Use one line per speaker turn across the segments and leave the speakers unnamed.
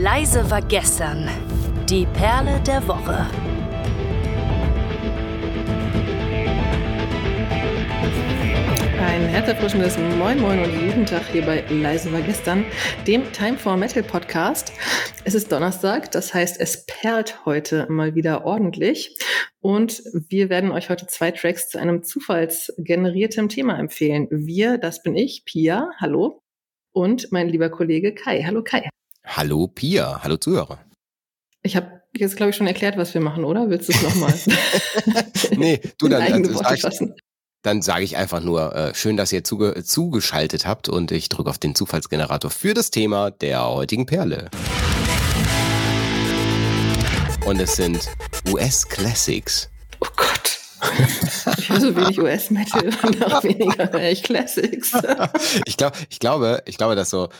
Leise war gestern. Die Perle der Woche.
Ein herzerfrischendes Moin Moin und guten Tag hier bei Leise war gestern, dem Time for Metal Podcast. Es ist Donnerstag, das heißt, es perlt heute mal wieder ordentlich. Und wir werden euch heute zwei Tracks zu einem zufallsgenerierten Thema empfehlen. Wir, das bin ich, Pia, hallo. Und mein lieber Kollege Kai. Hallo Kai.
Hallo Pia, hallo Zuhörer.
Ich habe jetzt, glaube ich, schon erklärt, was wir machen, oder? Willst du es nochmal?
nee, du dann, also, sag ich, dann sage ich einfach nur, äh, schön, dass ihr zuge zugeschaltet habt und ich drücke auf den Zufallsgenerator für das Thema der heutigen Perle. Und es sind US-Classics.
Oh Gott. Ich höre so wenig US-Metal und noch weniger Classics.
ich, glaub, ich, glaube, ich glaube, dass so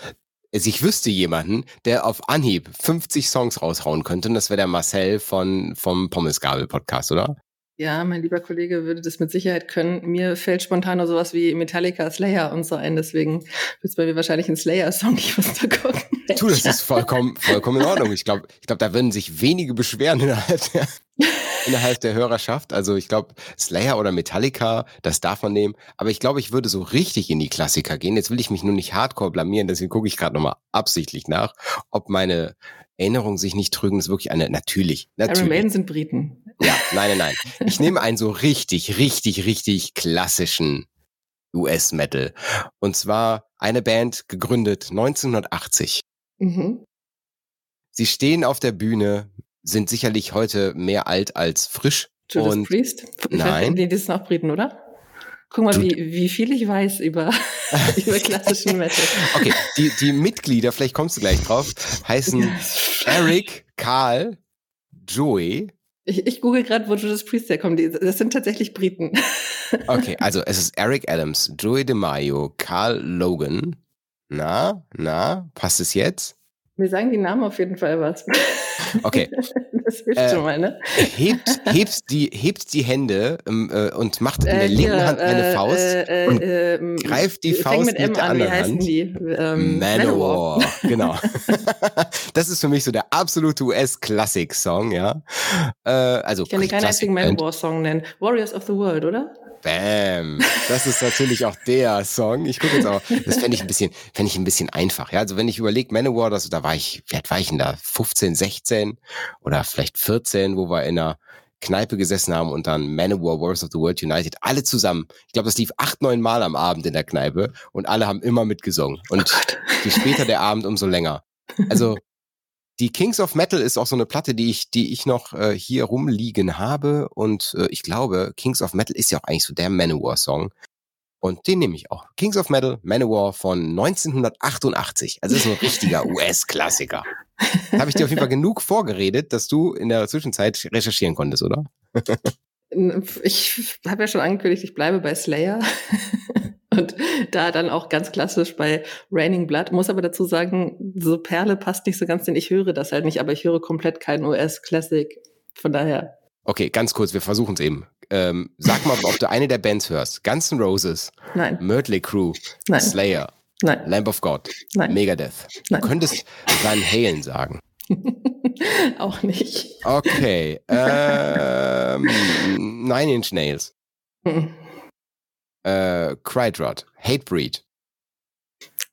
also ich wüsste jemanden, der auf Anhieb 50 Songs raushauen könnte und das wäre der Marcel von, vom Pommesgabel Podcast, oder?
Ja, mein lieber Kollege würde das mit Sicherheit können. Mir fällt spontan nur sowas wie Metallica, Slayer und so ein. Deswegen wird es bei mir wahrscheinlich ein Slayer-Song. Ich muss da gucken.
Du, das ist vollkommen, vollkommen in Ordnung. Ich glaube, ich glaube, da würden sich wenige beschweren innerhalb der, innerhalb der Hörerschaft. Also ich glaube, Slayer oder Metallica, das darf man nehmen. Aber ich glaube, ich würde so richtig in die Klassiker gehen. Jetzt will ich mich nur nicht hardcore blamieren, deswegen gucke ich gerade nochmal absichtlich nach, ob meine Erinnerungen sich nicht trügen. Das ist wirklich eine, natürlich, natürlich.
Iron Maiden sind Briten.
Ja, nein, nein, nein. Ich nehme einen so richtig, richtig, richtig klassischen US-Metal. Und zwar eine Band gegründet 1980. Mhm. Sie stehen auf der Bühne, sind sicherlich heute mehr alt als frisch.
Judas und Priest?
Nein.
Die, die sind auch Briten, oder? Guck mal, wie, wie viel ich weiß über, über klassischen Metal.
Okay, die, die Mitglieder, vielleicht kommst du gleich drauf, heißen Eric, Karl, Joey,
ich, ich google gerade, wo Judas Priest herkommt. Das sind tatsächlich Briten.
Okay, also es ist Eric Adams, Joey DeMaio, Carl Logan. Na, na, passt es jetzt?
Mir sagen die Namen auf jeden Fall was.
Okay.
Das hilft äh, schon mal, ne?
Hebt, hebt, die, hebt die Hände ähm, äh, und macht in der äh, linken Hand eine äh, Faust äh, und ähm, greift die Faust mit, mit der an. anderen Wie heißen Hand. Die? Ähm, Manowar. Manowar. genau. das ist für mich so der absolute US-Klassik-Song, ja.
Äh, also ich kann dir keinen einzigen Manowar-Song nennen. Warriors of the World, oder?
Bam. Das ist natürlich auch der Song. Ich gucke jetzt auch. Das fände ich ein bisschen, fände ich ein bisschen einfach. Ja, also wenn ich überlege, Manowar, das, da war ich, wie alt war ich denn da? 15, 16 oder vielleicht 14, wo wir in einer Kneipe gesessen haben und dann Manowar, Wars of the World United, alle zusammen. Ich glaube, das lief acht, neun Mal am Abend in der Kneipe und alle haben immer mitgesungen. Und oh je später der Abend, umso länger. Also die Kings of Metal ist auch so eine Platte, die ich, die ich noch äh, hier rumliegen habe. Und äh, ich glaube, Kings of Metal ist ja auch eigentlich so der Manowar-Song. Und den nehme ich auch. Kings of Metal, Manowar von 1988. Also das ist ein richtiger US-Klassiker. Habe ich dir auf jeden Fall genug vorgeredet, dass du in der Zwischenzeit recherchieren konntest, oder?
ich habe ja schon angekündigt, ich bleibe bei Slayer. Und da dann auch ganz klassisch bei Raining Blood. Muss aber dazu sagen, so Perle passt nicht so ganz, denn ich höre das halt nicht, aber ich höre komplett kein US-Classic. Von daher.
Okay, ganz kurz, wir versuchen es eben. Ähm, sag mal, ob du eine der Bands hörst. Guns N' Roses.
Nein.
Mötley Crew.
Nein.
Slayer.
Nein.
Lamb of God.
Nein.
Megadeth.
Nein.
Du könntest Van Halen sagen.
auch nicht.
Okay. Ähm, Nine Inch Nails. Äh, Crydrod, Hatebreed.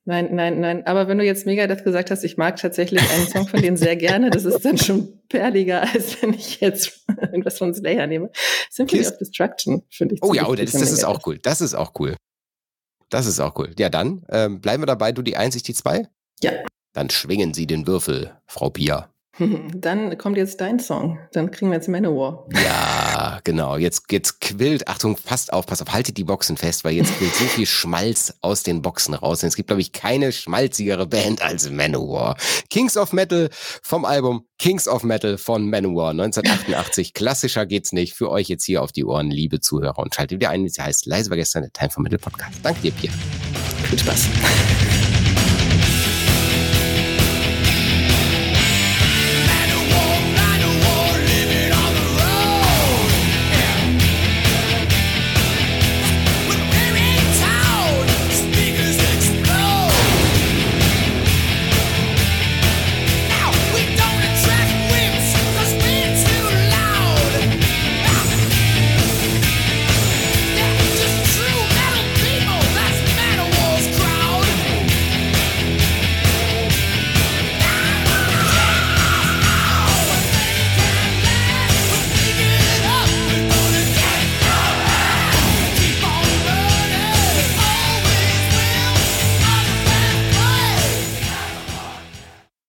Nein, nein, nein. Aber wenn du jetzt Megadeth gesagt hast, ich mag tatsächlich einen Song von denen sehr gerne, das ist dann schon perliger, als wenn ich jetzt irgendwas von Slayer nehme. Symphony Kiss. of Destruction, finde ich.
Oh ja, oh, das, das ist auch cool. Das ist auch cool. Das ist auch cool. Ja, dann ähm, bleiben wir dabei, du die Eins, ich die Zwei?
Ja.
Dann schwingen Sie den Würfel, Frau Pia.
Dann kommt jetzt dein Song. Dann kriegen wir jetzt Manowar.
Ja, genau. Jetzt, jetzt quillt, Achtung, passt auf, passt auf, haltet die Boxen fest, weil jetzt quillt so viel Schmalz aus den Boxen raus. Und es gibt, glaube ich, keine schmalzigere Band als Manowar. Kings of Metal vom Album Kings of Metal von Manowar 1988. Klassischer geht's nicht. Für euch jetzt hier auf die Ohren, liebe Zuhörer. Und schaltet wieder ein, sie heißt Leise war gestern der Time for Metal Podcast. Danke dir, Pierre.
Viel Spaß.